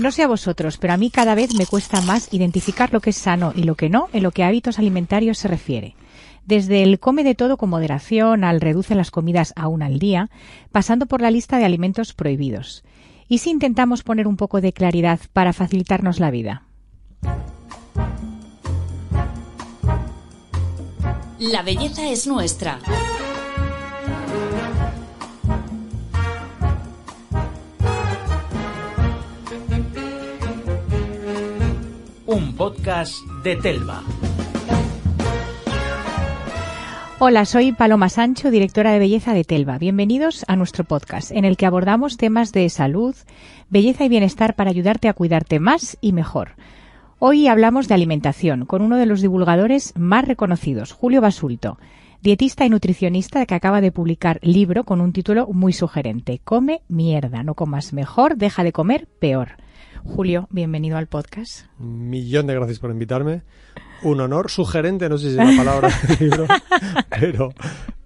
No sé a vosotros, pero a mí cada vez me cuesta más identificar lo que es sano y lo que no en lo que a hábitos alimentarios se refiere. Desde el come de todo con moderación al reduce las comidas a una al día, pasando por la lista de alimentos prohibidos. ¿Y si intentamos poner un poco de claridad para facilitarnos la vida? La belleza es nuestra. Un podcast de Telva. Hola, soy Paloma Sancho, directora de belleza de Telva. Bienvenidos a nuestro podcast, en el que abordamos temas de salud, belleza y bienestar para ayudarte a cuidarte más y mejor. Hoy hablamos de alimentación con uno de los divulgadores más reconocidos, Julio Basulto, dietista y nutricionista que acaba de publicar libro con un título muy sugerente, Come mierda, no comas mejor, deja de comer peor. Julio, bienvenido al podcast. Un millón de gracias por invitarme. Un honor sugerente, no sé si es la palabra del libro, pero,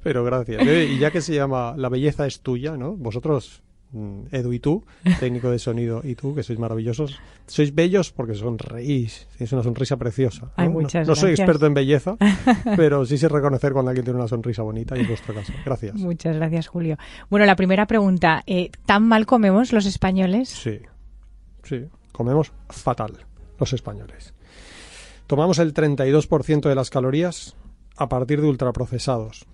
pero gracias. Y ya que se llama La belleza es tuya, ¿no? Vosotros, mm, Edu y tú, técnico de sonido y tú, que sois maravillosos, sois bellos porque sonreís, es una sonrisa preciosa. ¿no? Ay, no, muchas no soy gracias. experto en belleza, pero sí sé reconocer cuando alguien tiene una sonrisa bonita y en vuestro caso. Gracias. Muchas gracias, Julio. Bueno, la primera pregunta, eh, ¿tan mal comemos los españoles? Sí, sí, comemos fatal los españoles. Tomamos el 32% de las calorías a partir de ultraprocesados.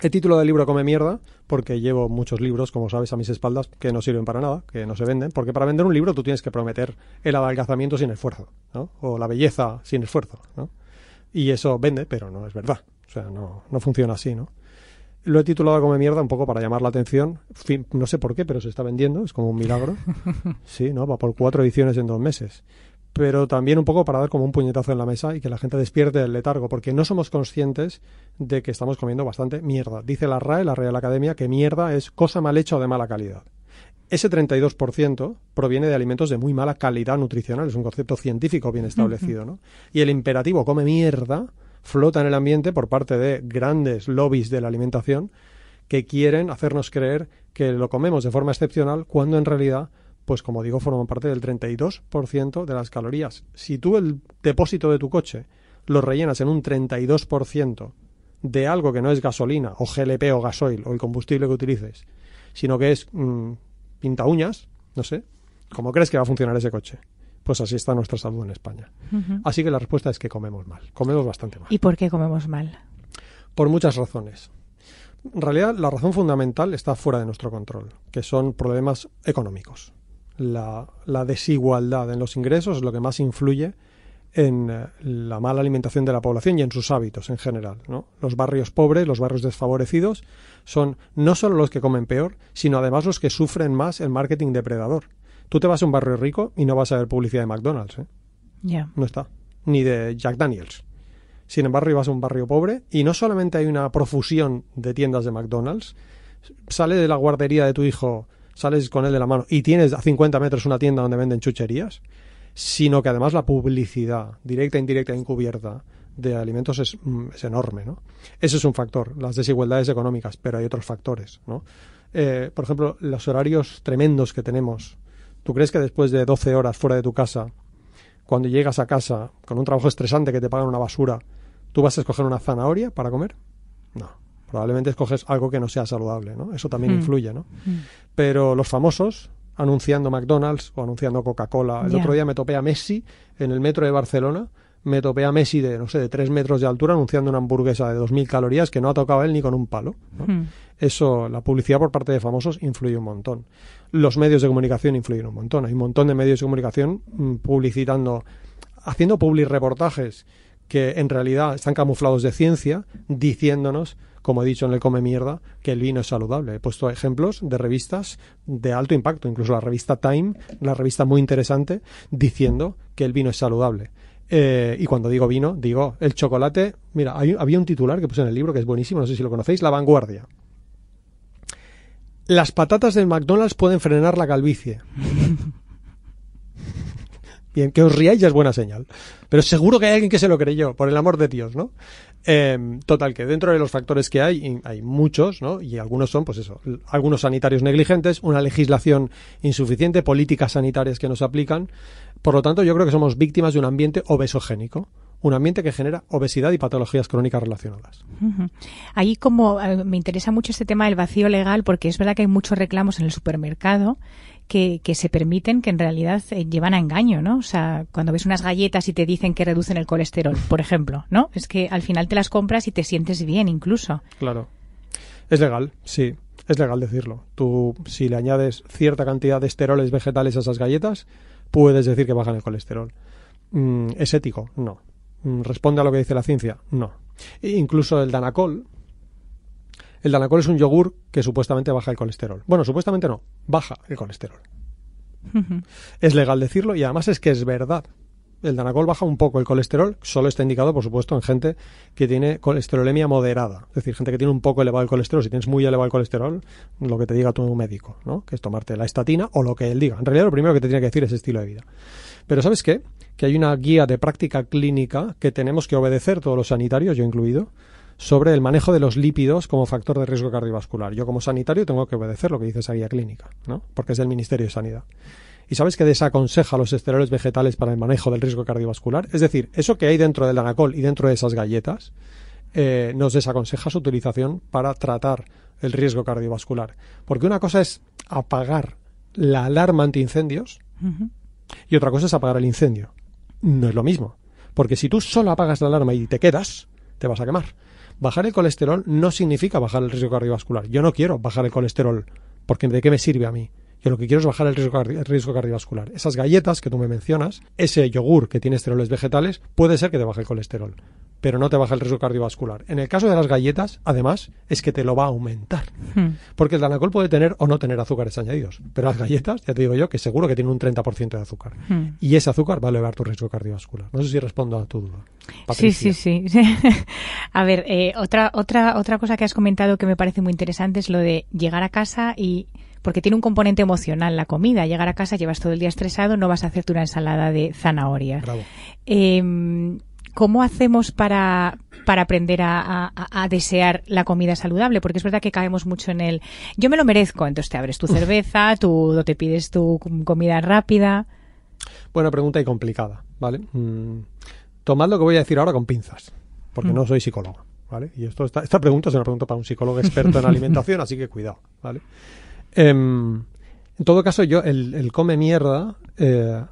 El título del libro Come mierda, porque llevo muchos libros, como sabes, a mis espaldas que no sirven para nada, que no se venden, porque para vender un libro tú tienes que prometer el adelgazamiento sin esfuerzo, ¿no? O la belleza sin esfuerzo, ¿no? Y eso vende, pero no es verdad. O sea, no, no funciona así, ¿no? Lo he titulado Come mierda un poco para llamar la atención. Fin, no sé por qué, pero se está vendiendo, es como un milagro. Sí, ¿no? Va por cuatro ediciones en dos meses. Pero también un poco para dar como un puñetazo en la mesa y que la gente despierte del letargo, porque no somos conscientes de que estamos comiendo bastante mierda. Dice la RAE, la Real Academia, que mierda es cosa mal hecha o de mala calidad. Ese 32% proviene de alimentos de muy mala calidad nutricional, es un concepto científico bien establecido, ¿no? Y el imperativo come mierda flota en el ambiente por parte de grandes lobbies de la alimentación que quieren hacernos creer que lo comemos de forma excepcional cuando en realidad, pues como digo, forman parte del 32% de las calorías. Si tú el depósito de tu coche lo rellenas en un 32% de algo que no es gasolina o GLP o gasoil o el combustible que utilices, sino que es mm, pinta uñas, no sé, ¿cómo crees que va a funcionar ese coche? Pues así está nuestra salud en España. Así que la respuesta es que comemos mal, comemos bastante mal. ¿Y por qué comemos mal? Por muchas razones. En realidad, la razón fundamental está fuera de nuestro control, que son problemas económicos. La, la desigualdad en los ingresos es lo que más influye en eh, la mala alimentación de la población y en sus hábitos en general. ¿no? Los barrios pobres, los barrios desfavorecidos, son no solo los que comen peor, sino además los que sufren más el marketing depredador. Tú te vas a un barrio rico y no vas a ver publicidad de McDonald's. ¿eh? No está, ni de Jack Daniels. Sin embargo, ibas a un barrio pobre y no solamente hay una profusión de tiendas de McDonald's, sale de la guardería de tu hijo, sales con él de la mano y tienes a 50 metros una tienda donde venden chucherías, sino que además la publicidad, directa, indirecta, encubierta, de alimentos es, mm, es enorme, ¿no? Ese es un factor, las desigualdades económicas, pero hay otros factores, ¿no? Eh, por ejemplo, los horarios tremendos que tenemos. ¿Tú crees que después de 12 horas fuera de tu casa, cuando llegas a casa con un trabajo estresante que te pagan una basura, tú vas a escoger una zanahoria para comer? No. Probablemente escoges algo que no sea saludable, ¿no? Eso también Mm. influye, ¿no? Mm. Pero los famosos anunciando McDonald's o anunciando Coca-Cola. El otro día me topé a Messi en el metro de Barcelona. Me topé a Messi de, no sé, de tres metros de altura anunciando una hamburguesa de 2.000 calorías que no ha tocado él ni con un palo. ¿no? Mm. Eso, la publicidad por parte de famosos influye un montón. Los medios de comunicación influyen un montón. Hay un montón de medios de comunicación mm, publicitando, haciendo public reportajes que en realidad están camuflados de ciencia, diciéndonos, como he dicho en el Come Mierda, que el vino es saludable. He puesto ejemplos de revistas de alto impacto, incluso la revista Time, una revista muy interesante, diciendo que el vino es saludable. Eh, y cuando digo vino, digo el chocolate. Mira, hay- había un titular que puse en el libro que es buenísimo, no sé si lo conocéis, La Vanguardia. Las patatas del McDonald's pueden frenar la calvicie. Bien, que os riáis ya es buena señal. Pero seguro que hay alguien que se lo creyó, por el amor de Dios, ¿no? Eh, total, que dentro de los factores que hay, hay muchos, ¿no? Y algunos son, pues eso, algunos sanitarios negligentes, una legislación insuficiente, políticas sanitarias que nos aplican. Por lo tanto, yo creo que somos víctimas de un ambiente obesogénico. Un ambiente que genera obesidad y patologías crónicas relacionadas. Ahí como eh, me interesa mucho este tema del vacío legal porque es verdad que hay muchos reclamos en el supermercado que, que se permiten que en realidad eh, llevan a engaño, ¿no? O sea, cuando ves unas galletas y te dicen que reducen el colesterol, por ejemplo, ¿no? Es que al final te las compras y te sientes bien incluso. Claro. Es legal, sí. Es legal decirlo. Tú, si le añades cierta cantidad de esteroles vegetales a esas galletas, puedes decir que bajan el colesterol. Mm, ¿Es ético? No. Mm, ¿Responde a lo que dice la ciencia? No. E incluso el Danacol. El Danacol es un yogur que supuestamente baja el colesterol. Bueno, supuestamente no. Baja el colesterol. Es legal decirlo y además es que es verdad. El Danacol baja un poco el colesterol, solo está indicado, por supuesto, en gente que tiene colesterolemia moderada, es decir, gente que tiene un poco elevado el colesterol. Si tienes muy elevado el colesterol, lo que te diga tu médico, ¿no? Que es tomarte la estatina o lo que él diga. En realidad, lo primero que te tiene que decir es estilo de vida. Pero ¿sabes qué? Que hay una guía de práctica clínica que tenemos que obedecer todos los sanitarios, yo incluido, sobre el manejo de los lípidos como factor de riesgo cardiovascular. Yo como sanitario tengo que obedecer lo que dice esa guía clínica, ¿no? Porque es del Ministerio de Sanidad. ¿Y sabes que desaconseja los esteroles vegetales para el manejo del riesgo cardiovascular? Es decir, eso que hay dentro del danacol y dentro de esas galletas eh, nos desaconseja su utilización para tratar el riesgo cardiovascular. Porque una cosa es apagar la alarma antiincendios y otra cosa es apagar el incendio. No es lo mismo. Porque si tú solo apagas la alarma y te quedas, te vas a quemar. Bajar el colesterol no significa bajar el riesgo cardiovascular. Yo no quiero bajar el colesterol porque ¿de qué me sirve a mí? Yo lo que quiero es bajar el riesgo, el riesgo cardiovascular. Esas galletas que tú me mencionas, ese yogur que tiene esteroles vegetales, puede ser que te baje el colesterol, pero no te baja el riesgo cardiovascular. En el caso de las galletas, además, es que te lo va a aumentar. Hmm. Porque el danacol puede tener o no tener azúcares añadidos. Pero las galletas, ya te digo yo, que seguro que tienen un 30% de azúcar. Hmm. Y ese azúcar va a elevar tu riesgo cardiovascular. No sé si respondo a tu duda. Sí, sí, sí. A ver, eh, otra, otra, otra cosa que has comentado que me parece muy interesante es lo de llegar a casa y porque tiene un componente emocional la comida. Llegar a casa, llevas todo el día estresado, no vas a hacerte una ensalada de zanahoria. Bravo. Eh, ¿Cómo hacemos para, para aprender a, a- a desear la comida saludable? Porque es verdad que caemos mucho en el yo me lo merezco, entonces te abres tu cerveza, tú te pides tu comida rápida. Buena pregunta y complicada, ¿vale? Mm, tomad lo que voy a decir ahora con pinzas, porque Mm. no soy psicólogo, ¿vale? Y esto, esta, esta pregunta es una pregunta para un psicólogo experto en alimentación, así que cuidado, ¿vale? Em, en todo caso, yo, el, el come mierda, eh,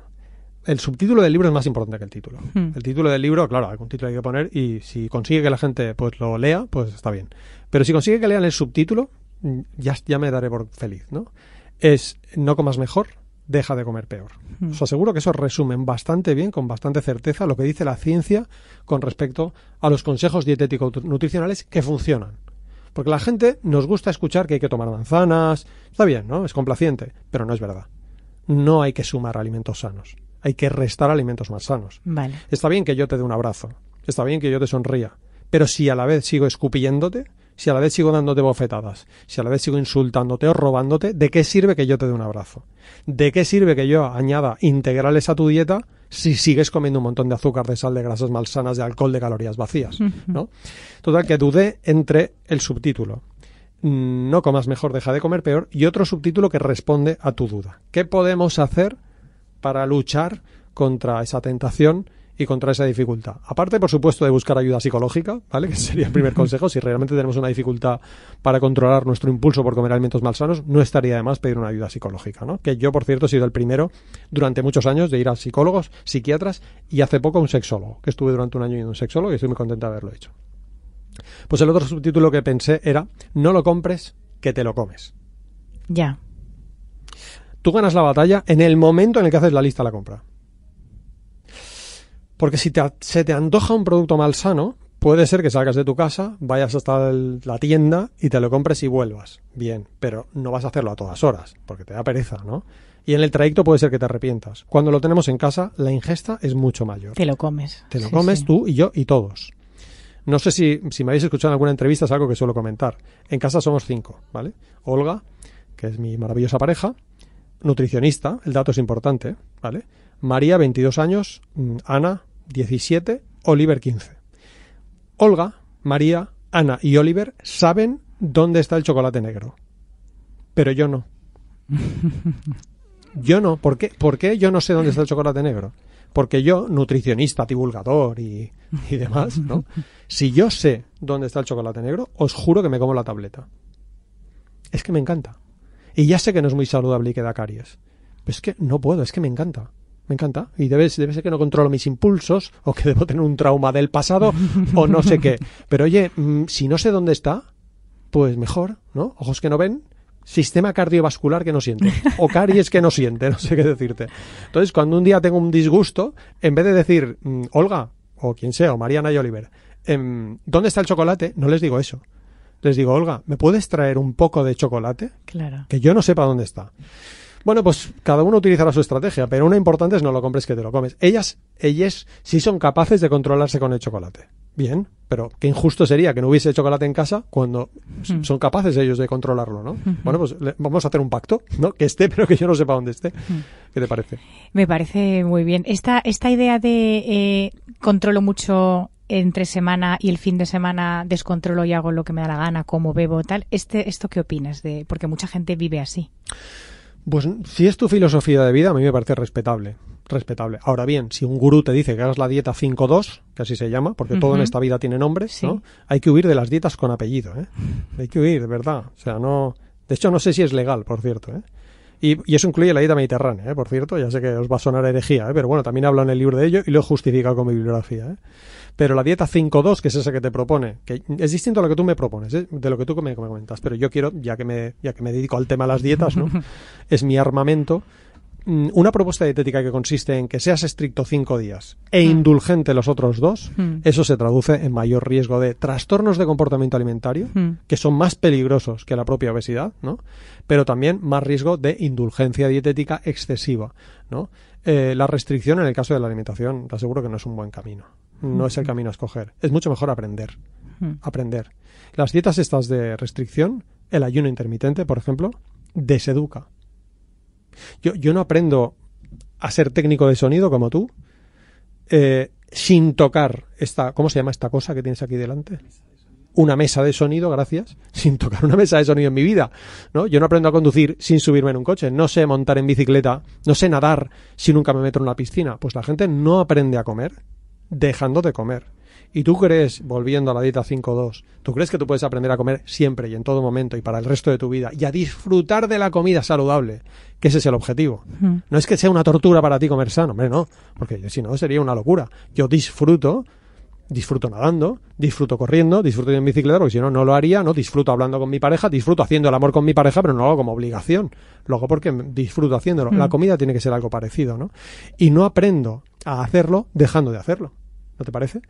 el subtítulo del libro es más importante que el título. Hmm. El título del libro, claro, algún título hay que poner y si consigue que la gente pues lo lea, pues está bien. Pero si consigue que lean el subtítulo, mm, ya, ya me daré por feliz, ¿no? Es no comas mejor, deja de comer peor. Hmm. Os aseguro que eso resumen bastante bien, con bastante certeza, lo que dice la ciencia con respecto a los consejos dietéticos nutricionales que funcionan. Porque la gente nos gusta escuchar que hay que tomar manzanas, está bien, ¿no? Es complaciente, pero no es verdad. No hay que sumar alimentos sanos, hay que restar alimentos más sanos. Vale. Está bien que yo te dé un abrazo, está bien que yo te sonría, pero si a la vez sigo escupiéndote, si a la vez sigo dándote bofetadas, si a la vez sigo insultándote o robándote, ¿de qué sirve que yo te dé un abrazo? ¿De qué sirve que yo añada integrales a tu dieta si sigues comiendo un montón de azúcar, de sal, de grasas malsanas, de alcohol, de calorías vacías? ¿no? Total, que dudé entre el subtítulo mm, no comas mejor, deja de comer peor, y otro subtítulo que responde a tu duda. ¿Qué podemos hacer para luchar contra esa tentación y contra esa dificultad? Aparte, por supuesto, de buscar ayuda psicológica, ¿vale? Que sería el primer consejo. Si realmente tenemos una dificultad para controlar nuestro impulso por comer alimentos malsanos, no estaría de más pedir una ayuda psicológica, ¿no? Que yo, por cierto, he sido el primero durante muchos años de ir a psicólogos, psiquiatras y hace poco a un sexólogo, que estuve durante un año yendo a un sexólogo y estoy muy contento de haberlo hecho. Pues el otro subtítulo que pensé era No lo compres, que te lo comes. Ya. Tú ganas la batalla en el momento en el que haces la lista de la compra. Porque si te, se te antoja un producto malsano, puede ser que salgas de tu casa, vayas hasta el- la tienda y te lo compres y vuelvas. Bien, pero no vas a hacerlo a todas horas, porque te da pereza, ¿no? Y en el trayecto puede ser que te arrepientas. Cuando lo tenemos en casa, la ingesta es mucho mayor. Te lo comes. Te lo Sí, comes sí. tú y yo y todos. No sé si, si me habéis escuchado en alguna entrevista, es algo que suelo comentar. En casa somos cinco, ¿vale? Olga, que es mi maravillosa pareja, nutricionista, el dato es importante, ¿vale? María, 22 años, mm, Ana, 17, Oliver, 15. Olga, María, Ana y Oliver saben dónde está el chocolate negro. Pero yo no. Yo no. ¿Por qué? ¿Por qué yo no sé dónde está el chocolate negro? Porque yo, nutricionista, divulgador y, y demás, ¿no? Si yo sé dónde está el chocolate negro, os juro que me como la tableta. Es que me encanta. Y ya sé que no es muy saludable y que da caries. Pero es que no puedo, es que me encanta. Me encanta. Y debe, debe ser que no controlo mis impulsos, o que debo tener un trauma del pasado, o no sé qué. Pero oye, mm, si no sé dónde está, pues mejor, ¿no? Ojos que no ven, sistema cardiovascular que no siente, o caries que no siente, no sé qué decirte. Entonces, cuando un día tengo un disgusto, en vez de decir, mm, Olga, o quien sea, o Mariana y Oliver, em, ¿dónde está el chocolate? No les digo eso. Les digo, Olga, ¿me puedes traer un poco de chocolate? Claro. Que yo no sepa dónde está. Bueno, pues cada uno utilizará su estrategia, pero una importante es no lo compres que te lo comes. Ellas, ellas sí son capaces de controlarse con el chocolate. Bien, pero qué injusto sería que no hubiese chocolate en casa cuando son capaces ellos de controlarlo, ¿no? Bueno, pues le- vamos a hacer un pacto, ¿no? Que esté, pero que yo no sepa dónde esté. ¿Qué te parece? Me parece muy bien. Esta, esta idea de eh, controlo mucho entre semana y el fin de semana descontrolo y hago lo que me da la gana, como bebo, tal. Este, ¿Esto qué opinas? de Porque mucha gente vive así. Pues si es tu filosofía de vida, a mí me parece respetable. Respetable. Ahora bien, si un gurú te dice que hagas la dieta 5-2, que así se llama, porque todo en esta vida tiene nombre, Sí. ¿no? Hay que huir de las dietas con apellido, ¿eh? Hay que huir, de verdad. O sea, no... De hecho, no sé si es legal, por cierto, ¿eh? Y, y eso incluye la dieta mediterránea, ¿eh? por cierto, ya sé que os va a sonar herejía, ¿eh? pero bueno, también hablo en el libro de ello y lo he justificado con mi bibliografía. ¿eh? Pero la dieta 5-2, que es esa que te propone, que es distinto a lo que tú me propones, ¿eh? de lo que tú me, me comentas, pero yo quiero, ya que me, ya que me dedico al tema de las dietas, ¿no? es mi armamento, una propuesta dietética que consiste en que seas estricto cinco días e indulgente los otros dos, Mm. eso se traduce en mayor riesgo de trastornos de comportamiento alimentario, Mm. que son más peligrosos que la propia obesidad, ¿no? Pero también más riesgo de indulgencia dietética excesiva, ¿no? Eh, la restricción en el caso de la alimentación, te aseguro que no es un buen camino. No es el camino a escoger. Es mucho mejor aprender. Mm. Aprender. Las dietas estas de restricción, el ayuno intermitente, por ejemplo, deseduca. Yo, yo no aprendo a ser técnico de sonido como tú eh, sin tocar esta, ¿cómo se llama esta cosa que tienes aquí delante? Una mesa de sonido, gracias, sin tocar una mesa de sonido en mi vida, ¿no? Yo no aprendo a conducir sin subirme en un coche, no sé montar en bicicleta, no sé nadar si nunca me meto en una piscina. Pues la gente no aprende a comer dejando de comer. Y tú crees, volviendo a la dieta 5-2, tú crees que tú puedes aprender a comer siempre y en todo momento y para el resto de tu vida y a disfrutar de la comida saludable, que ese es el objetivo. Mm. No es que sea una tortura para ti comer sano, hombre, no, porque si no sería una locura. Yo disfruto, disfruto nadando, disfruto corriendo, disfruto en bicicleta, porque si no, no lo haría, ¿no? Disfruto hablando con mi pareja, disfruto haciendo el amor con mi pareja, pero no lo hago como obligación. Lo hago porque disfruto haciéndolo. La comida tiene que ser algo parecido, ¿no? Y no aprendo a hacerlo dejando de hacerlo. ¿No te parece?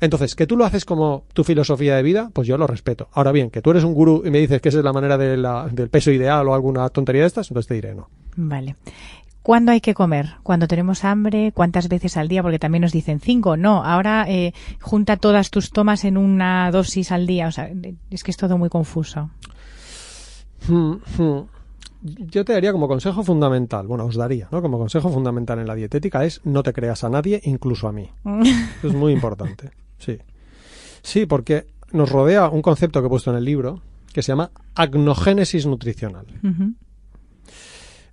Entonces, que tú lo haces como tu filosofía de vida, pues yo lo respeto. Ahora bien, que tú eres un gurú y me dices que esa es la manera de la- del peso ideal o alguna tontería de estas, entonces te diré no. Vale. ¿Cuándo hay que comer? ¿Cuando tenemos hambre? ¿Cuántas veces al día? Porque también nos dicen cinco. No, ahora eh, junta todas tus tomas en una dosis al día. O sea, es que es todo muy confuso. Yo te daría como consejo fundamental, bueno, os daría, ¿no? Como consejo fundamental en la dietética es no te creas a nadie, incluso a mí. Eso es muy importante. Sí. Sí, porque nos rodea un concepto que he puesto en el libro que se llama agnogénesis nutricional.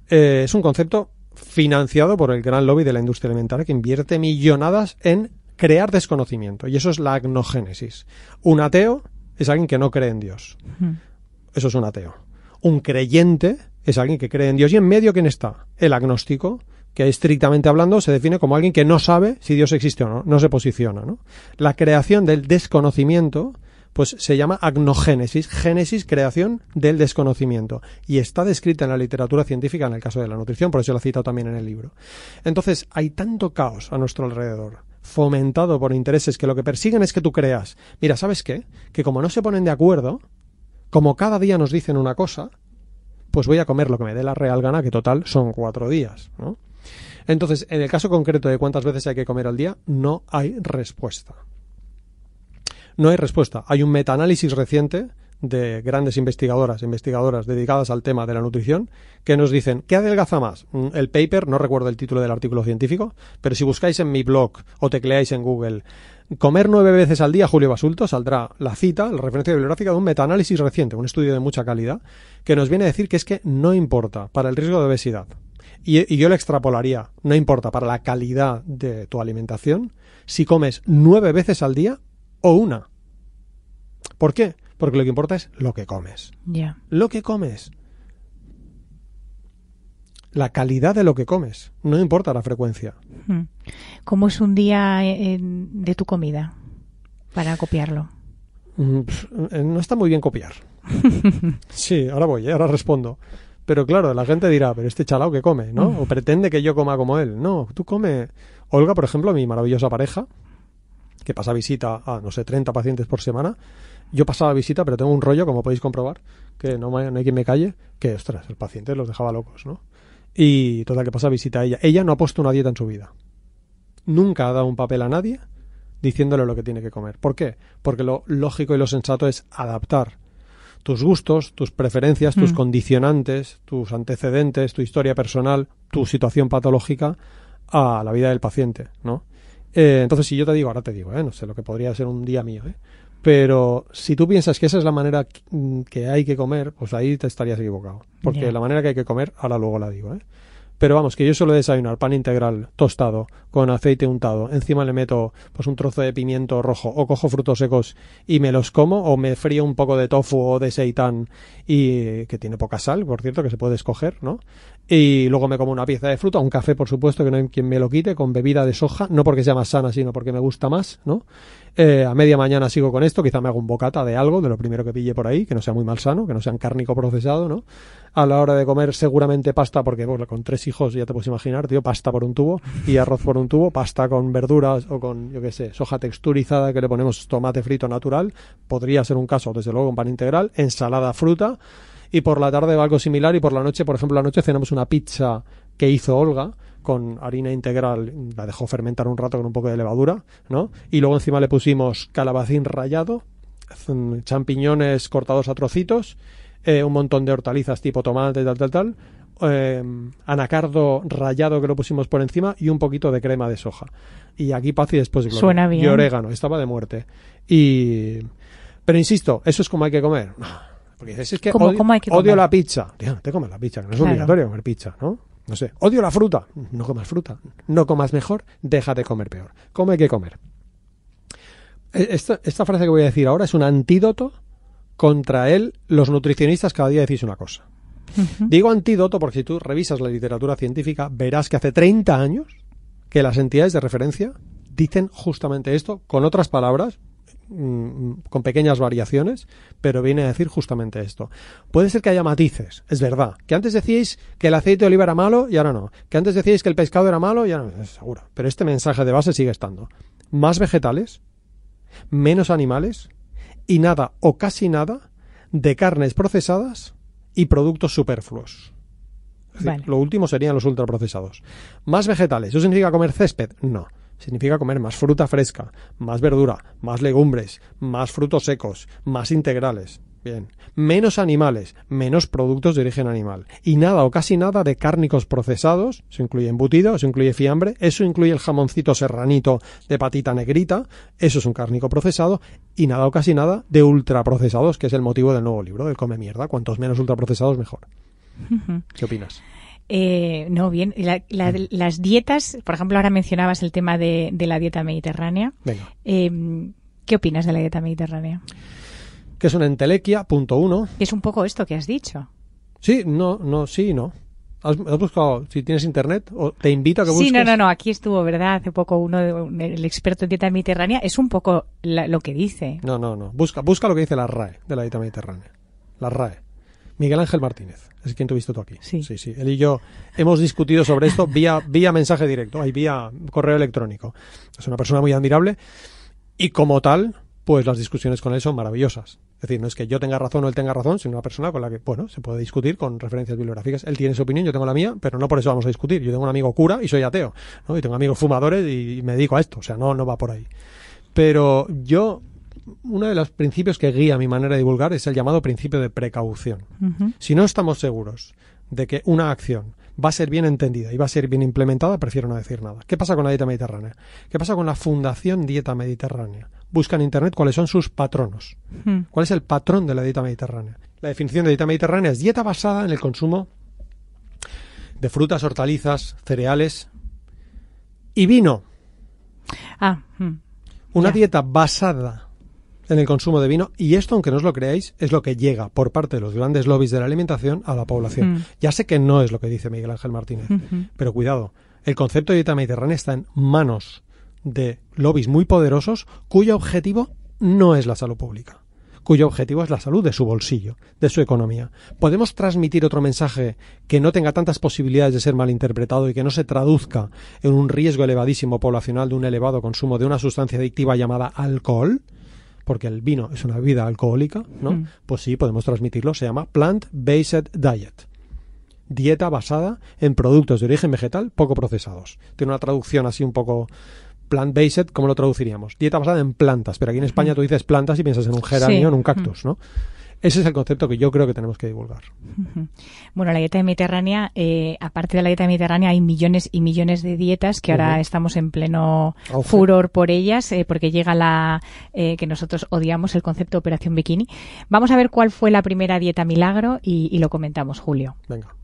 Eh, es un concepto financiado por el gran lobby de la industria alimentaria que invierte millonadas en crear desconocimiento. Y eso es la agnogénesis. Un ateo es alguien que no cree en Dios. Eso es un ateo. Un creyente es alguien que cree en Dios. ¿Y en medio quién está? El agnóstico, que estrictamente hablando se define como alguien que no sabe si Dios existe o no, no se posiciona. ¿no? La creación del desconocimiento pues se llama agnogénesis, génesis, creación del desconocimiento. Y está descrita en la literatura científica en el caso de la nutrición, por eso lo he citado también en el libro. Entonces, hay tanto caos a nuestro alrededor, fomentado por intereses que lo que persiguen es que tú creas. Mira, ¿sabes qué? Que como no se ponen de acuerdo, como cada día nos dicen una cosa, pues voy a comer lo que me dé la real gana, que total son cuatro días, ¿no? Entonces, en el caso concreto de cuántas veces hay que comer al día, no hay respuesta. No hay respuesta. Hay un metaanálisis reciente de grandes investigadoras, investigadoras dedicadas al tema de la nutrición, que nos dicen, ¿qué adelgaza más? Mm, El paper, no recuerdo el título del artículo científico, pero si buscáis en mi blog o tecleáis en Google, comer nueve veces al día, Julio Basulto, saldrá la cita, la referencia bibliográfica de un metaanálisis reciente, un estudio de mucha calidad, que nos viene a decir que es que no importa para el riesgo de obesidad. Y, y yo lo extrapolaría, no importa para la calidad de tu alimentación, si comes nueve veces al día o una. ¿Por qué? Porque lo que importa es lo que comes. Lo que comes. La calidad de lo que comes. No importa la frecuencia. Mm. ¿Cómo es un día eh, de tu comida? Para copiarlo. Mm, eh, No está muy bien copiar. Sí, ahora voy, eh, ahora respondo. Pero claro, la gente dirá, pero este chalao que come, ¿no? O pretende que yo coma como él. No, tú come. Olga, por ejemplo, mi maravillosa pareja, que pasa visita a, no sé, 30 pacientes por semana. Yo pasaba visita, pero tengo un rollo, como podéis comprobar, que no, me- no hay quien me calle, que, ostras, el paciente los dejaba locos, ¿no? Y total, que pasa visita a ella. Ella no ha puesto una dieta en su vida. Nunca ha dado un papel a nadie diciéndole lo que tiene que comer. ¿Por qué? Porque lo lógico y lo sensato es adaptar tus gustos, tus preferencias, tus Mm. condicionantes, tus antecedentes, tu historia personal, tu situación patológica a la vida del paciente, ¿no? Eh, entonces, si yo te digo, ahora te digo, ¿eh? no sé lo que podría ser un día mío, ¿eh? Pero si tú piensas que esa es la manera mm, que hay que comer, pues ahí te estarías equivocado. Porque la manera que hay que comer, ahora luego la digo, ¿eh? Pero vamos, que yo suelo desayunar pan integral tostado con aceite untado. Encima le meto pues un trozo de pimiento rojo o cojo frutos secos y me los como o me frío un poco de tofu o de seitán y que tiene poca sal, por cierto, que se puede escoger, ¿no? Y luego me como una pieza de fruta, un café, por supuesto, que no hay quien me lo quite, con bebida de soja, no porque sea más sana, sino porque me gusta más, ¿no? Eh, a media mañana sigo con esto, quizá me hago un bocata de algo, de lo primero que pille por ahí, que no sea muy malsano, que no sea cárnico procesado, ¿no? A la hora de comer seguramente pasta, porque con tres hijos ya te puedes imaginar, tío, pasta por un tubo y arroz por un tubo, pasta con verduras o con, yo qué sé, soja texturizada que le ponemos tomate frito natural, podría ser un caso, desde luego, con pan integral, ensalada, fruta, y por la tarde va algo similar y por la noche, por ejemplo, la noche cenamos una pizza que hizo Olga con harina integral, la dejó fermentar un rato con un poco de levadura, ¿no? Y luego encima le pusimos calabacín rallado, mm, champiñones cortados a trocitos, eh, un montón de hortalizas tipo tomate, tal, tal, tal, eh, anacardo rallado que lo pusimos por encima y un poquito de crema de soja. Y aquí paz y después gloria. Suena bien. Y orégano, estaba de muerte. Y... Pero insisto, eso es como hay que comer. Porque dices, es que ¿Cómo- odio, cómo hay que odio comer? la pizza. Tío, te comes la pizza, que no es Claro. obligatorio comer pizza, ¿no? No sé. Odio la fruta. No comas fruta. No comas mejor, deja de comer peor. Come que comer. Esta, esta frase que voy a decir ahora es un antídoto contra él. Los nutricionistas cada día decís una cosa. Digo antídoto porque si tú revisas la literatura científica, verás que hace 30 años que las entidades de referencia dicen justamente esto, con otras palabras, mm, con pequeñas variaciones, pero viene a decir justamente esto. Puede ser que haya matices, es verdad. Que antes decíais que el aceite de oliva era malo y ahora no. Que antes decíais que el pescado era malo y ahora no. Seguro. Pero este mensaje de base sigue estando. Más vegetales, menos animales y nada o casi nada de carnes procesadas y productos superfluos. Decir. Lo último serían los ultraprocesados. Más vegetales. ¿Eso significa comer césped? No. Significa comer más fruta fresca, más verdura, más legumbres, más frutos secos, más integrales. Bien. Menos animales, menos productos de origen animal. Y nada o casi nada de cárnicos procesados. Eso incluye embutido, eso incluye fiambre, eso incluye el jamoncito serranito de patita negrita. Eso es un cárnico procesado. Y nada o casi nada de ultraprocesados, que es el motivo del nuevo libro, del come mierda. Cuantos menos ultraprocesados, mejor. ¿Qué opinas? Eh, no, bien. La- la- las dietas, por ejemplo, ahora mencionabas el tema de, de la dieta mediterránea. Venga. Eh, ¿Qué opinas de la dieta mediterránea? Que es una entelequia, punto uno. Es un poco esto que has dicho. Sí, no, no, sí, no. ¿Has, has buscado, si tienes internet, o te invito a que busques? Sí, no, no, no. Aquí estuvo, ¿verdad? Hace poco uno, el experto en dieta mediterránea. Es un poco la- lo que dice. No, no, no. Busca, busca lo que dice la RAE de la dieta mediterránea. La RAE. Miguel Ángel Martínez, es quien tuviste tú aquí. Sí. sí, sí. Él y yo hemos discutido sobre esto vía, vía mensaje directo, ahí vía correo electrónico. Es una persona muy admirable y como tal, pues las discusiones con él son maravillosas. Es decir, no es que yo tenga razón o él tenga razón, sino una persona con la que, bueno, se puede discutir con referencias bibliográficas. Él tiene su opinión, yo tengo la mía, pero no por eso vamos a discutir. Yo tengo un amigo cura y soy ateo, ¿no? Y tengo amigos fumadores y me dedico a esto. O sea, no, no va por ahí. Pero yo uno de los principios que guía mi manera de divulgar es el llamado principio de precaución. Si no estamos seguros de que una acción va a ser bien entendida y va a ser bien implementada, prefiero no decir nada. ¿Qué pasa con la dieta mediterránea? ¿Qué pasa con la Fundación Dieta Mediterránea? Busca en Internet cuáles son sus patronos. ¿Cuál es el patrón de la dieta mediterránea? La definición de dieta mediterránea es dieta basada en el consumo de frutas, hortalizas, cereales y vino. Ah, mm. Una dieta basada en el consumo de vino, y esto, aunque no os lo creáis, es lo que llega por parte de los grandes lobbies de la alimentación a la población. Mm. Ya sé que no es lo que dice Miguel Ángel Martínez, pero cuidado, el concepto de dieta mediterránea está en manos de lobbies muy poderosos cuyo objetivo no es la salud pública, cuyo objetivo es la salud de su bolsillo, de su economía. ¿Podemos transmitir otro mensaje que no tenga tantas posibilidades de ser malinterpretado y que no se traduzca en un riesgo elevadísimo poblacional de un elevado consumo de una sustancia adictiva llamada alcohol? Porque el vino es una bebida alcohólica, ¿no? Mm. Pues sí, podemos transmitirlo. Se llama Plant-Based Diet dieta basada en productos de origen vegetal poco procesados. Tiene una traducción así un poco plant-based, ¿cómo lo traduciríamos? Dieta basada en plantas, pero aquí en España tú dices plantas y piensas en un geranio, Sí. en un cactus, ¿no? Ese es el concepto que yo creo que tenemos que divulgar. Bueno, la dieta mediterránea, eh, aparte de la dieta mediterránea, hay millones y millones de dietas que ahora estamos en pleno furor por ellas, eh, porque llega la eh, que nosotros odiamos, el concepto de operación bikini. Vamos a ver cuál fue la primera dieta milagro y, y lo comentamos, Julio. Venga.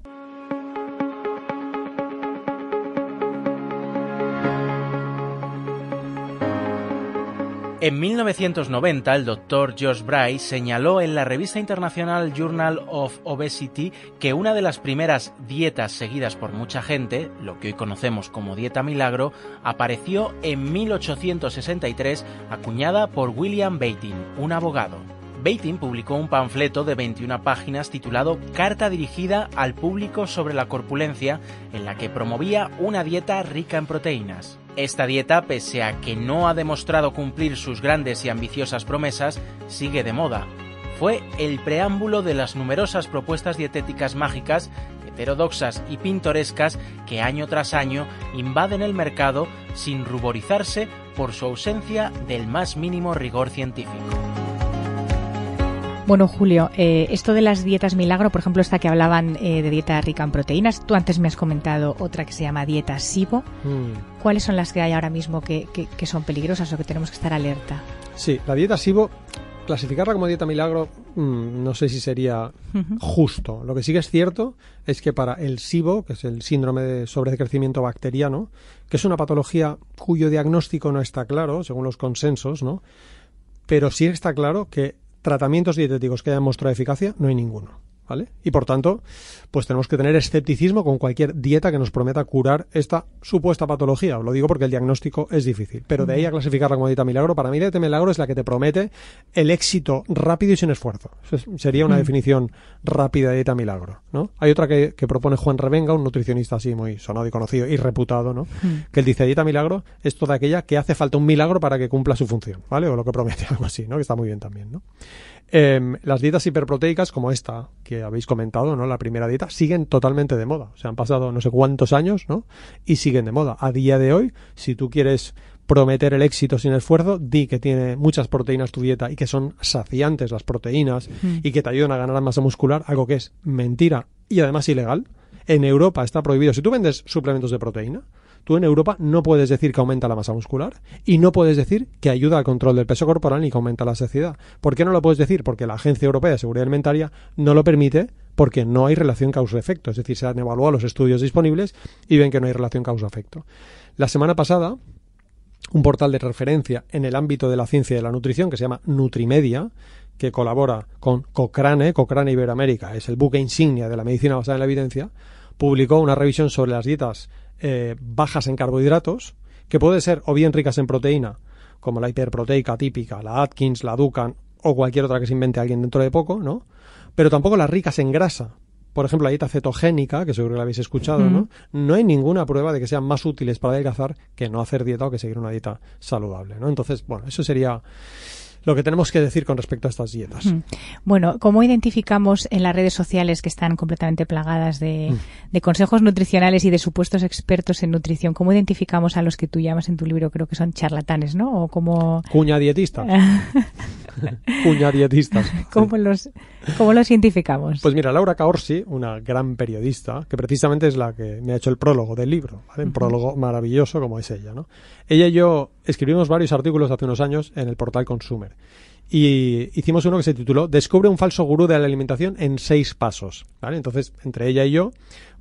En 1990, el doctor George Bryce señaló en la revista internacional Journal of Obesity que una de las primeras dietas seguidas por mucha gente, lo que hoy conocemos como dieta milagro, apareció en 1863 acuñada por William Bating, un abogado. Bating publicó un panfleto de 21 páginas titulado Carta dirigida al público sobre la corpulencia, en la que promovía una dieta rica en proteínas. Esta dieta, pese a que no ha demostrado cumplir sus grandes y ambiciosas promesas, sigue de moda. Fue el preámbulo de las numerosas propuestas dietéticas mágicas, heterodoxas y pintorescas que año tras año invaden el mercado sin ruborizarse por su ausencia del más mínimo rigor científico. Bueno, Julio, eh, esto de las dietas milagro, por ejemplo, esta que hablaban eh, de dieta rica en proteínas, tú antes me has comentado otra que se llama dieta SIBO. Mm. ¿Cuáles son las que hay ahora mismo que, que- que son peligrosas o que tenemos que estar alerta? Sí, la dieta SIBO, clasificarla como dieta milagro, mm, no sé si sería justo. Lo que sí que es cierto es que para el SIBO, que es el síndrome de sobrecrecimiento bacteriano, que es una patología cuyo diagnóstico no está claro, según los consensos, ¿no? Pero sí está claro que tratamientos dietéticos que hayan mostrado eficacia no hay ninguno. ¿Vale? Y por tanto, pues tenemos que tener escepticismo con cualquier dieta que nos prometa curar esta supuesta patología. Os lo digo porque el diagnóstico es difícil. Pero de ahí a clasificarla como dieta milagro, para mí la dieta milagro es la que te promete el éxito rápido y sin esfuerzo. Sería una definición rápida de dieta milagro, ¿no? Hay otra que, que propone Juan Revenga, un nutricionista así muy sonado y conocido y reputado, ¿no? Que él dice dieta milagro es toda aquella que hace falta un milagro para que cumpla su función, ¿vale? O lo que promete, algo así, ¿no? Que está muy bien también, ¿no? Em, las dietas hiperproteicas como esta que habéis comentado, ¿no? La primera dieta, siguen totalmente de moda. O sea, han pasado no sé cuántos años, ¿no? Y siguen de moda. A día de hoy, si tú quieres prometer el éxito sin esfuerzo, di que tiene muchas proteínas tu dieta y que son saciantes las proteínas Mm. y que te ayudan a ganar masa muscular, algo que es mentira y además ilegal. En Europa está prohibido. Si tú vendes suplementos de proteína, tú en Europa no puedes decir que aumenta la masa muscular y no puedes decir que ayuda al control del peso corporal ni que aumenta la saciedad. ¿Por qué no lo puedes decir? Porque la Agencia Europea de Seguridad Alimentaria no lo permite porque no hay relación causa-efecto. Es decir, se han evaluado los estudios disponibles y ven que no hay relación causa-efecto. La semana pasada, un portal de referencia en el ámbito de la ciencia y de la nutrición que se llama Nutrimedia, que colabora con Cochrane, Cochrane Iberoamérica, es el buque insignia de la medicina basada en la evidencia, publicó una revisión sobre las dietas eh, bajas en carbohidratos, que puede ser o bien ricas en proteína, como la hiperproteica típica, la Atkins, la Dukan o cualquier otra que se invente alguien dentro de poco, ¿no? Pero tampoco las ricas en grasa. Por ejemplo, la dieta cetogénica, que seguro que la habéis escuchado, ¿no? No hay ninguna prueba de que sean más útiles para adelgazar que no hacer dieta o que seguir una dieta saludable, ¿no? Entonces, bueno, eso sería lo que tenemos que decir con respecto a estas dietas. Mm. Bueno, ¿cómo identificamos en las redes sociales que están completamente plagadas de, Mm. de consejos nutricionales y de supuestos expertos en nutrición? ¿Cómo identificamos a los que tú llamas en tu libro, creo que son charlatanes, ¿no? O cómo, Cuña dietistas. Cuña dietistas. cómo, los, cómo los identificamos? Pues mira, Laura Caorsi, una gran periodista, que precisamente es la que me ha hecho el prólogo del libro, ¿vale? un prólogo maravilloso como es ella, ¿no? Ella y yo escribimos varios artículos hace unos años en el portal Consumer y hicimos uno que se tituló Descubre un falso gurú de la alimentación en seis pasos, ¿vale? Entonces, entre ella y yo,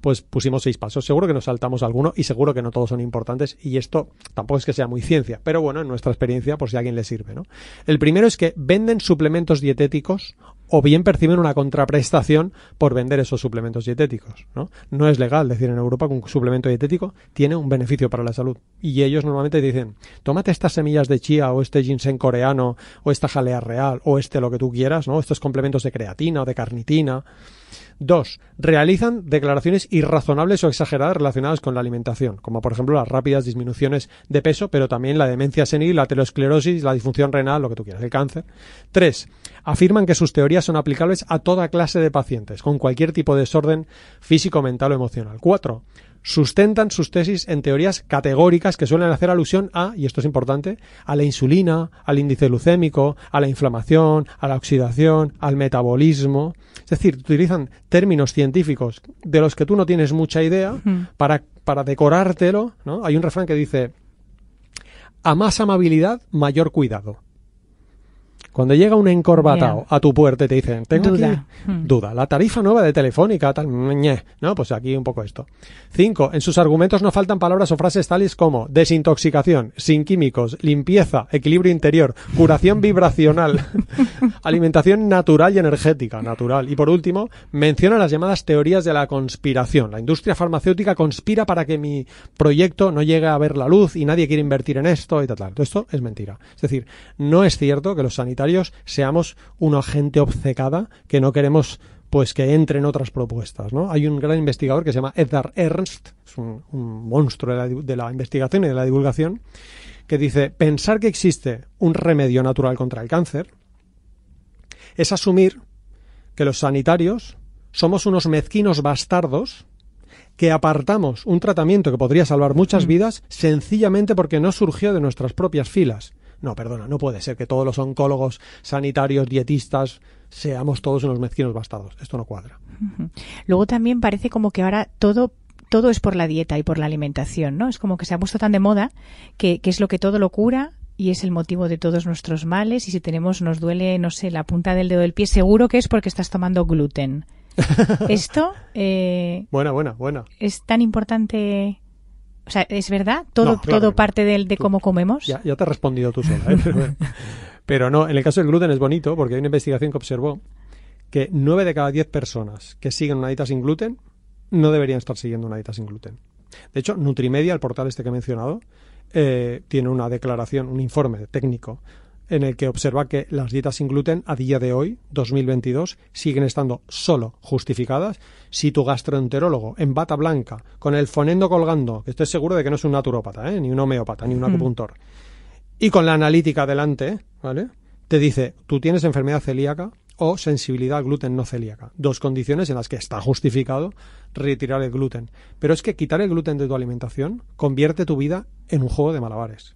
pues pusimos seis pasos. Seguro que nos saltamos alguno y seguro que no todos son importantes y esto tampoco es que sea muy ciencia, pero bueno, en nuestra experiencia por si a alguien le sirve, ¿no? El primero es que venden suplementos dietéticos o bien perciben una contraprestación por vender esos suplementos dietéticos, ¿no? No es legal decir en Europa que un suplemento dietético tiene un beneficio para la salud y ellos normalmente dicen, tómate estas semillas de chía o este ginseng coreano o esta jalea real o este lo que tú quieras, ¿no? Estos complementos de creatina o de carnitina. Dos, realizan declaraciones irrazonables o exageradas relacionadas con la alimentación, como por ejemplo las rápidas disminuciones de peso, pero también la demencia senil, la aterosclerosis, la disfunción renal, lo que tú quieras, el cáncer. Tres, afirman que sus teorías son aplicables a toda clase de pacientes, con cualquier tipo de desorden físico, mental o emocional. Cuatro, sustentan sus tesis en teorías categóricas que suelen hacer alusión a, y esto es importante, a la insulina, al índice glucémico, a la inflamación, a la oxidación, al metabolismo. Es decir, utilizan términos científicos de los que tú no tienes mucha idea para, para decorártelo. ¿no? Hay un refrán que dice, a más amabilidad, mayor cuidado. Cuando llega un encorbatado a tu puerta y te dicen, tengo Duda. aquí- Hmm. duda, la tarifa nueva de Telefónica, tal, ñe, ¿no? Pues aquí un poco esto. Cinco, en sus argumentos no faltan palabras o frases tales como desintoxicación, sin químicos, limpieza, equilibrio interior, curación vibracional, alimentación natural y energética, natural. Y por último, menciona las llamadas teorías de la conspiración. La industria farmacéutica conspira para que mi proyecto no llegue a ver la luz y nadie quiere invertir en esto y tal, tal. Todo esto es mentira. Es decir, no es cierto que los sanitarios seamos una gente obcecada que no queremos pues que entren otras propuestas, ¿no? Hay un gran investigador que se llama Edgar Ernst, es un, un monstruo de la, di- de la investigación y de la divulgación, que dice, pensar que existe un remedio natural contra el cáncer es asumir que los sanitarios somos unos mezquinos bastardos que apartamos un tratamiento que podría salvar muchas vidas sencillamente porque no surgió de nuestras propias filas. No, perdona, no puede ser que todos los oncólogos, sanitarios, dietistas, seamos todos unos mezquinos bastardos. Esto no cuadra. Luego también parece como que ahora todo todo es por la dieta y por la alimentación, ¿no? Es como que se ha puesto tan de moda que, que es lo que todo lo cura y es el motivo de todos nuestros males y si tenemos nos duele, no sé, la punta del dedo del pie, seguro que es porque estás tomando gluten. Esto eh, Buena, buena, buena. es tan importante. O sea, ¿es verdad? ¿Todo, No, claro que todo no. parte del, de Tú- cómo comemos? Ya, ya te he respondido tú sola, ¿eh? pero, pero no, en el caso del gluten es bonito porque hay una investigación que observó que 9 de cada 10 personas que siguen una dieta sin gluten no deberían estar siguiendo una dieta sin gluten. De hecho, Nutrimedia, el portal este que he mencionado, eh, tiene una declaración, un informe técnico en el que observa que las dietas sin gluten a día de hoy, 2022, siguen estando solo justificadas si tu gastroenterólogo en bata blanca, con el fonendo colgando, que estés seguro de que no es un naturópata, ¿eh? ni un homeópata, ni un acupuntor, y con la analítica delante, ¿vale? Te dice, tú tienes enfermedad celíaca o sensibilidad al gluten no celíaca. Dos condiciones en las que está justificado retirar el gluten. Pero es que quitar el gluten de tu alimentación convierte tu vida en un juego de malabares.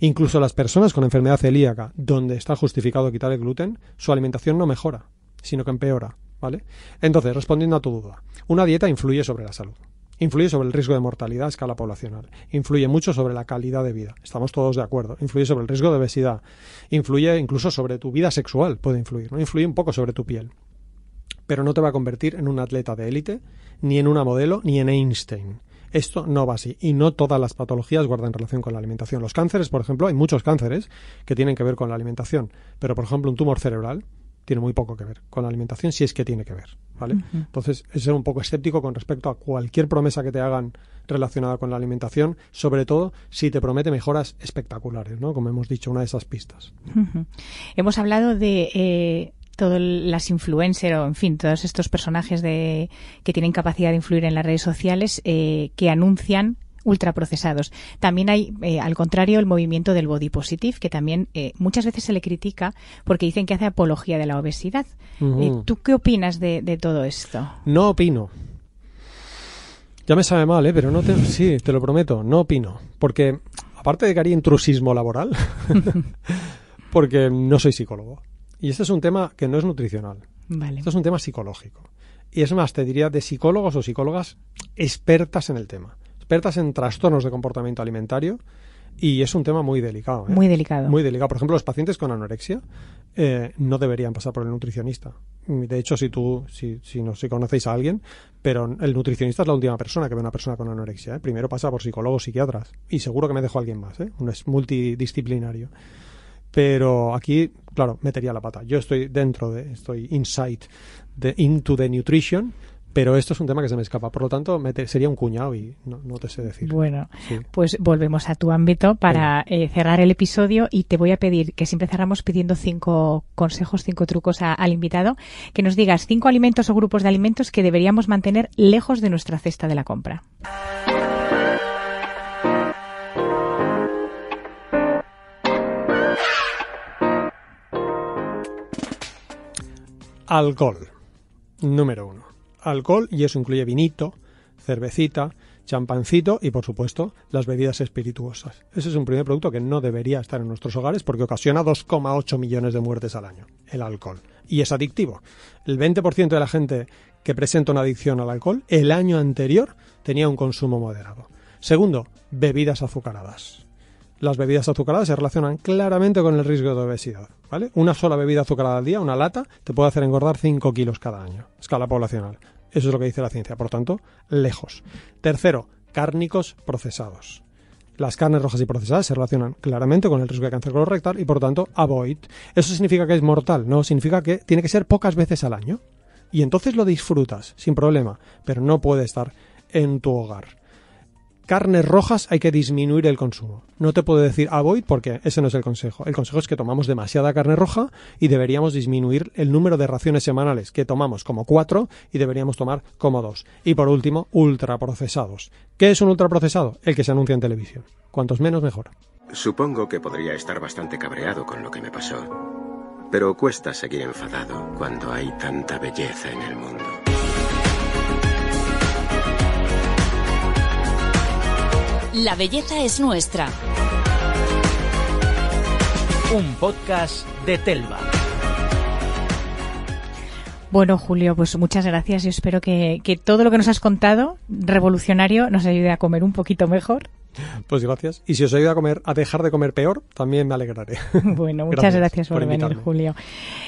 Incluso las personas con enfermedad celíaca, donde está justificado quitar el gluten, su alimentación no mejora, sino que empeora, ¿vale? Entonces, respondiendo a tu duda, una dieta influye sobre la salud. Influye sobre el riesgo de mortalidad a escala poblacional. Influye mucho sobre la calidad de vida. Estamos todos de acuerdo. Influye sobre el riesgo de obesidad. Influye incluso sobre tu vida sexual. Puede influir. ¿no? Influye un poco sobre tu piel. Pero no te va a convertir en un atleta de élite, ni en una modelo, ni en Einstein. Esto no va así. Y no todas las patologías guardan relación con la alimentación. Los cánceres, por ejemplo, hay muchos cánceres que tienen que ver con la alimentación. Pero, por ejemplo, un tumor cerebral tiene muy poco que ver con la alimentación, si es que tiene que ver. ¿vale? Entonces, es ser un poco escéptico con respecto a cualquier promesa que te hagan relacionada con la alimentación, sobre todo si te promete mejoras espectaculares, ¿no? Como hemos dicho, una de esas pistas. Hemos hablado de eh, todas las influencers o, en fin, todos estos personajes de, que tienen capacidad de influir en las redes sociales eh, que anuncian ultraprocesados. También hay, eh, al contrario, el movimiento del body positive, que también eh, muchas veces se le critica porque dicen que hace apología de la obesidad. Eh, ¿Tú qué opinas de, de todo esto? No opino. Ya me sabe mal, ¿eh? pero no te, sí, te lo prometo, no opino. Porque, aparte de que haría intrusismo laboral, porque no soy psicólogo. Y este es un tema que no es nutricional. Vale. Esto es un tema psicológico. Y es más, te diría de psicólogos o psicólogas expertas en el tema. Expertas en trastornos de comportamiento alimentario. Y es un tema muy delicado. ¿eh? Muy delicado. Muy delicado. Por ejemplo, los pacientes con anorexia eh, no deberían pasar por el nutricionista. De hecho, si tú, si, si no si conocéis a alguien, pero el nutricionista es la última persona que ve a una persona con anorexia. ¿eh? Primero pasa por psicólogos, psiquiatras. Y seguro que me dejo a alguien más. ¿eh? Uno es multidisciplinario. Pero aquí, claro, metería la pata. Yo estoy dentro de, estoy inside, de, into the nutrition, pero esto es un tema que se me escapa. Por lo tanto, me te- sería un cuñado y no, no te sé decir. Bueno, Sí. pues volvemos a tu ámbito para eh, cerrar el episodio y te voy a pedir que siempre cerramos pidiendo cinco consejos, cinco trucos a- al invitado, que nos digas cinco alimentos o grupos de alimentos que deberíamos mantener lejos de nuestra cesta de la compra. Alcohol. Número uno. Alcohol, y eso incluye vinito, cervecita, champancito y, por supuesto, las bebidas espirituosas. Ese es un primer producto que no debería estar en nuestros hogares porque ocasiona 2,8 millones de muertes al año, el alcohol. Y es adictivo. El 20% de la gente que presenta una adicción al alcohol, el año anterior tenía un consumo moderado. Segundo, bebidas azucaradas las bebidas azucaradas se relacionan claramente con el riesgo de obesidad. ¿vale? Una sola bebida azucarada al día, una lata, te puede hacer engordar 5 kilos cada año, escala poblacional. Eso es lo que dice la ciencia. Por tanto, lejos. Tercero, cárnicos procesados. Las carnes rojas y procesadas se relacionan claramente con el riesgo de cáncer colorectal y por tanto, avoid. ¿Eso significa que es mortal? No, significa que tiene que ser pocas veces al año. Y entonces lo disfrutas, sin problema, pero no puede estar en tu hogar carnes rojas hay que disminuir el consumo. No te puedo decir avoid porque ese no es el consejo. El consejo es que tomamos demasiada carne roja y deberíamos disminuir el número de raciones semanales que tomamos como cuatro y deberíamos tomar como dos. Y por último, ultraprocesados. ¿Qué es un ultraprocesado? El que se anuncia en televisión. Cuantos menos mejor. Supongo que podría estar bastante cabreado con lo que me pasó. Pero cuesta seguir enfadado cuando hay tanta belleza en el mundo. La belleza es nuestra. Un podcast de Telva. Bueno, Julio, pues muchas gracias. Yo espero que, que todo lo que nos has contado, revolucionario, nos ayude a comer un poquito mejor. Pues gracias. Y si os ayuda a comer, a dejar de comer peor, también me alegraré. Bueno, muchas gracias, por, venir, invitarme. Julio.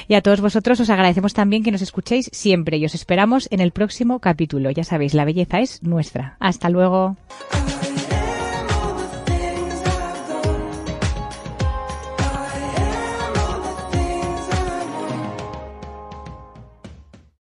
Y a todos vosotros os agradecemos también que nos escuchéis siempre y os esperamos en el próximo capítulo. Ya sabéis, la belleza es nuestra. Hasta luego.